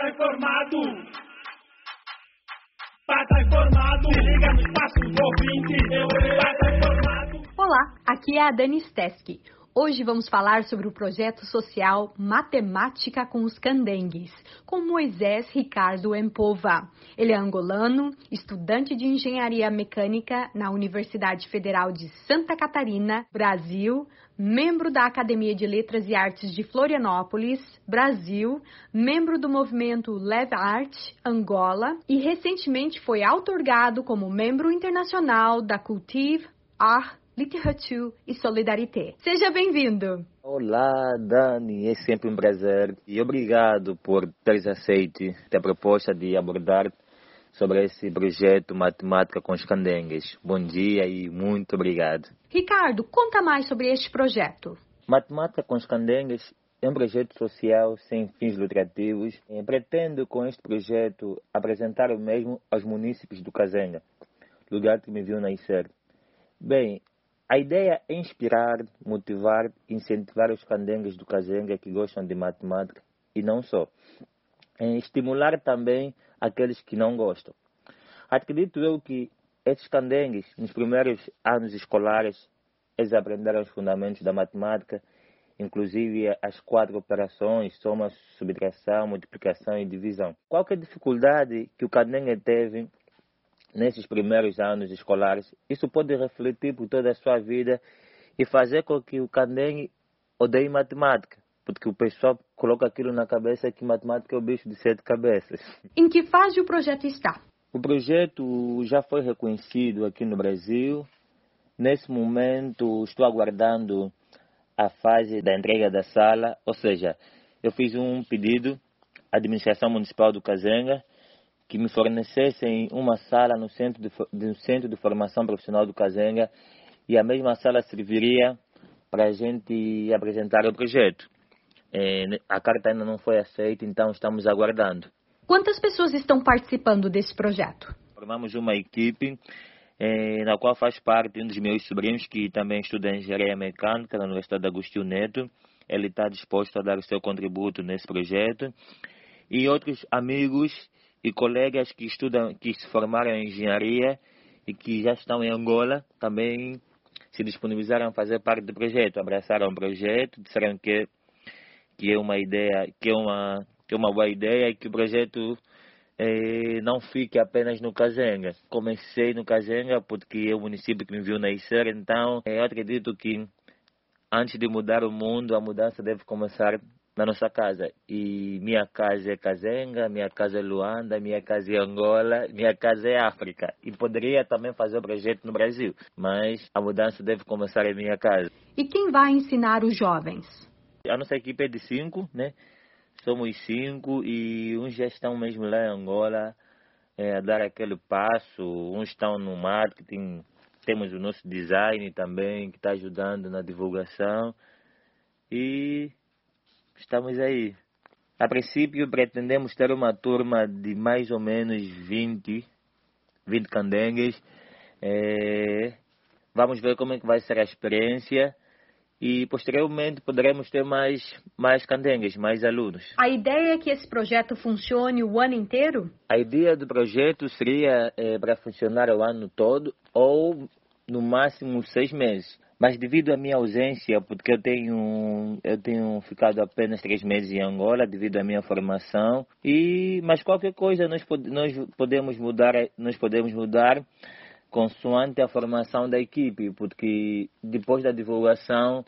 tá informado. Pra tá informado, liga no espaço. Eu, tá informado. Olá, aqui é a Dani Steski. Hoje vamos falar sobre o projeto social Matemática com os Candengues, com Moisés Ricardo Empova. Ele é angolano, estudante de engenharia mecânica na Universidade Federal de Santa Catarina, Brasil, membro da Academia de Letras e Artes de Florianópolis, Brasil, membro do movimento Lev Art, Angola, e recentemente foi outorgado como membro internacional da Cultive Art literatura e solidarité. Seja bem-vindo! Olá, Dani, é sempre um prazer e obrigado por teres aceito a proposta de abordar sobre esse projeto Matemática com os Candengues. Bom dia e muito obrigado. Ricardo, conta mais sobre este projeto. Matemática com os Candengues é um projeto social sem fins lucrativos. Pretendo com este projeto apresentar o mesmo aos munícipes do Cazenga, lugar que me viu nascer. Bem, a ideia é inspirar, motivar, incentivar os candengues do Cazenga que gostam de matemática e não só. É estimular também aqueles que não gostam. Acredito eu que esses candengues, nos primeiros anos escolares, eles aprenderam os fundamentos da matemática, inclusive as quatro operações, soma, subtração, multiplicação e divisão. Qualquer dificuldade que o candengue teve nesses primeiros anos escolares, isso pode refletir por toda a sua vida e fazer com que o Candengue odeie matemática, porque o pessoal coloca aquilo na cabeça que matemática é o bicho de sete cabeças. Em que fase o projeto está? O projeto já foi reconhecido aqui no Brasil. Nesse momento, estou aguardando a fase da entrega da sala, ou seja, eu fiz um pedido à administração municipal do Cazenga que me fornecessem uma sala no centro de, no centro de formação profissional do Cazenga e a mesma sala serviria para a gente apresentar o projeto. É, a carta ainda não foi aceita, então estamos aguardando. Quantas pessoas estão participando desse projeto? Formamos uma equipe é, na qual faz parte um dos meus sobrinhos que também estuda engenharia mecânica na Universidade Agostinho Neto. Ele está disposto a dar o seu contributo nesse projeto. E outros amigos e colegas que estudam, que se formaram em engenharia e que já estão em Angola também se disponibilizaram a fazer parte do projeto, abraçaram o projeto, disseram que que é uma ideia, que é uma que é uma boa ideia e que o projeto eh, não fique apenas no Cazenga. Comecei no Cazenga porque é o município que me viu nascer, então eh, eu acredito que antes de mudar o mundo, a mudança deve começar na nossa casa. E minha casa é Cazenga, minha casa é Luanda, minha casa é Angola, minha casa é África. E poderia também fazer o projeto no Brasil, mas a mudança deve começar em minha casa. E quem vai ensinar os jovens? A nossa equipe é de cinco, né? Somos cinco e uns já estão mesmo lá em Angola é, a dar aquele passo, uns estão no marketing, temos o nosso design também que está ajudando na divulgação. E estamos aí. A princípio, pretendemos ter uma turma de mais ou menos 20, 20 candengues. É, vamos ver como é que vai ser a experiência e posteriormente poderemos ter mais, mais candengues, mais alunos. A ideia é que esse projeto funcione o ano inteiro? A ideia do projeto seria é, para funcionar o ano todo ou no máximo seis meses. Mas devido à minha ausência, porque eu tenho, eu tenho ficado apenas três meses em Angola devido à minha formação, e mas qualquer coisa nós, nós podemos mudar, nós podemos mudar consoante a formação da equipe, porque depois da divulgação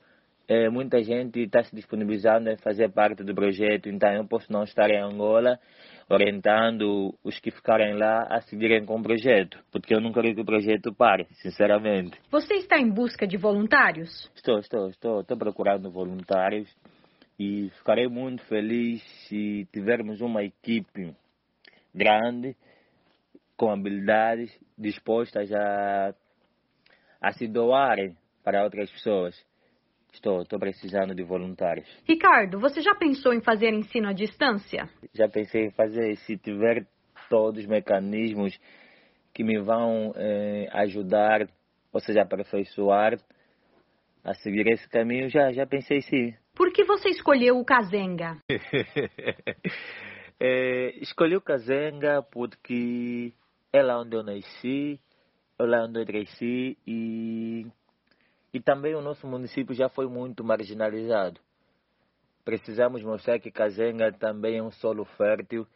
é, muita gente está se disponibilizando em fazer parte do projeto, então eu posso não estar em Angola orientando os que ficarem lá a seguirem com o projeto, porque eu não quero que o projeto pare, sinceramente. Você está em busca de voluntários? Estou, estou, estou, estou procurando voluntários e ficarei muito feliz se tivermos uma equipe grande, com habilidades, dispostas a, a se doarem para outras pessoas. Estou, estou precisando de voluntários. Ricardo, você já pensou em fazer ensino à distância? Já pensei em fazer, se tiver todos os mecanismos que me vão eh, ajudar, ou seja, aperfeiçoar a seguir esse caminho, já, já pensei sim. Por que você escolheu o Kazenga? É, escolhi o Kazenga porque é lá onde eu nasci, é lá onde eu cresci e, e também o nosso município já foi muito marginalizado. Precisamos mostrar que Kazenga também é um solo fértil.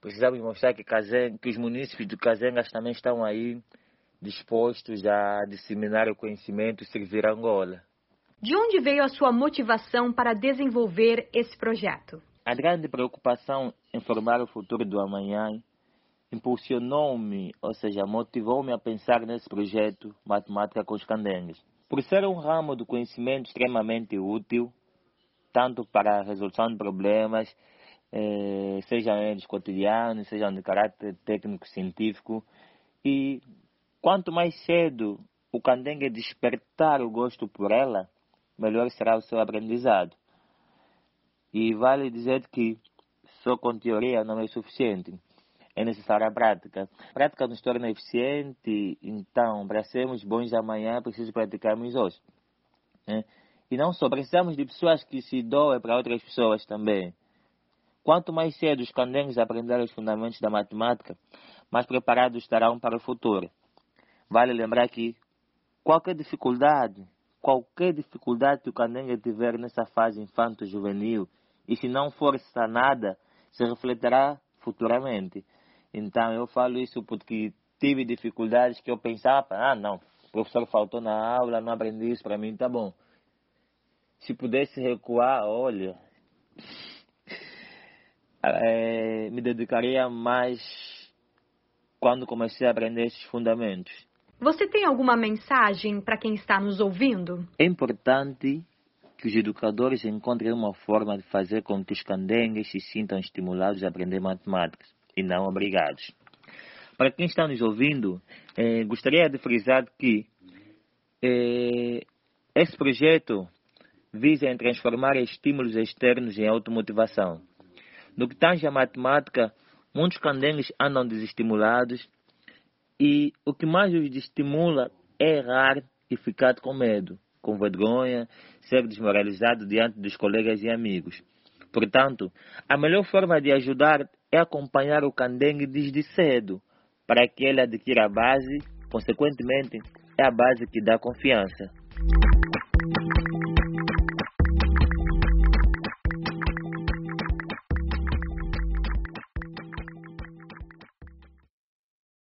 Precisamos mostrar que, Kazenga, que os municípios de Kazengas também estão aí dispostos a disseminar o conhecimento e servir a Angola. De onde veio a sua motivação para desenvolver esse projeto? A grande preocupação em formar o futuro do amanhã impulsionou-me, ou seja, motivou-me a pensar nesse projeto Matemática com os Candengues. Por ser um ramo do conhecimento extremamente útil, tanto para a resolução de problemas, eh, sejam eles cotidianos, sejam de caráter técnico-científico, e quanto mais cedo o candengue despertar o gosto por ela, melhor será o seu aprendizado. E vale dizer que só com teoria não é suficiente. É necessária a prática. A prática nos torna eficiente, então, para sermos bons amanhã, é preciso praticarmos hoje. Né? E não só, precisamos de pessoas que se doem para outras pessoas também. Quanto mais cedo os candengues aprenderem os fundamentos da matemática, mais preparados estarão para o futuro. Vale lembrar que qualquer dificuldade qualquer dificuldade que o candengue tiver nessa fase infanto-juvenil e se não for sanada, se refletirá futuramente. Então eu falo isso porque tive dificuldades que eu pensava, ah não, o professor faltou na aula, não aprendi isso, para mim tá bom. Se pudesse recuar, olha, é, me dedicaria mais quando comecei a aprender esses fundamentos. Você tem alguma mensagem para quem está nos ouvindo? É importante que os educadores encontrem uma forma de fazer com que os candengues se sintam estimulados a aprender matemática e não obrigados. Para quem está nos ouvindo, eh, gostaria de frisar que eh, esse projeto visa em transformar estímulos externos em automotivação. No que tange a matemática, muitos candengues andam desestimulados e o que mais os estimula é errar e ficar com medo, com vergonha, ser desmoralizado diante dos colegas e amigos. Portanto, a melhor forma de ajudar é acompanhar o candengue desde cedo, para que ele adquira a base, consequentemente, é a base que dá confiança.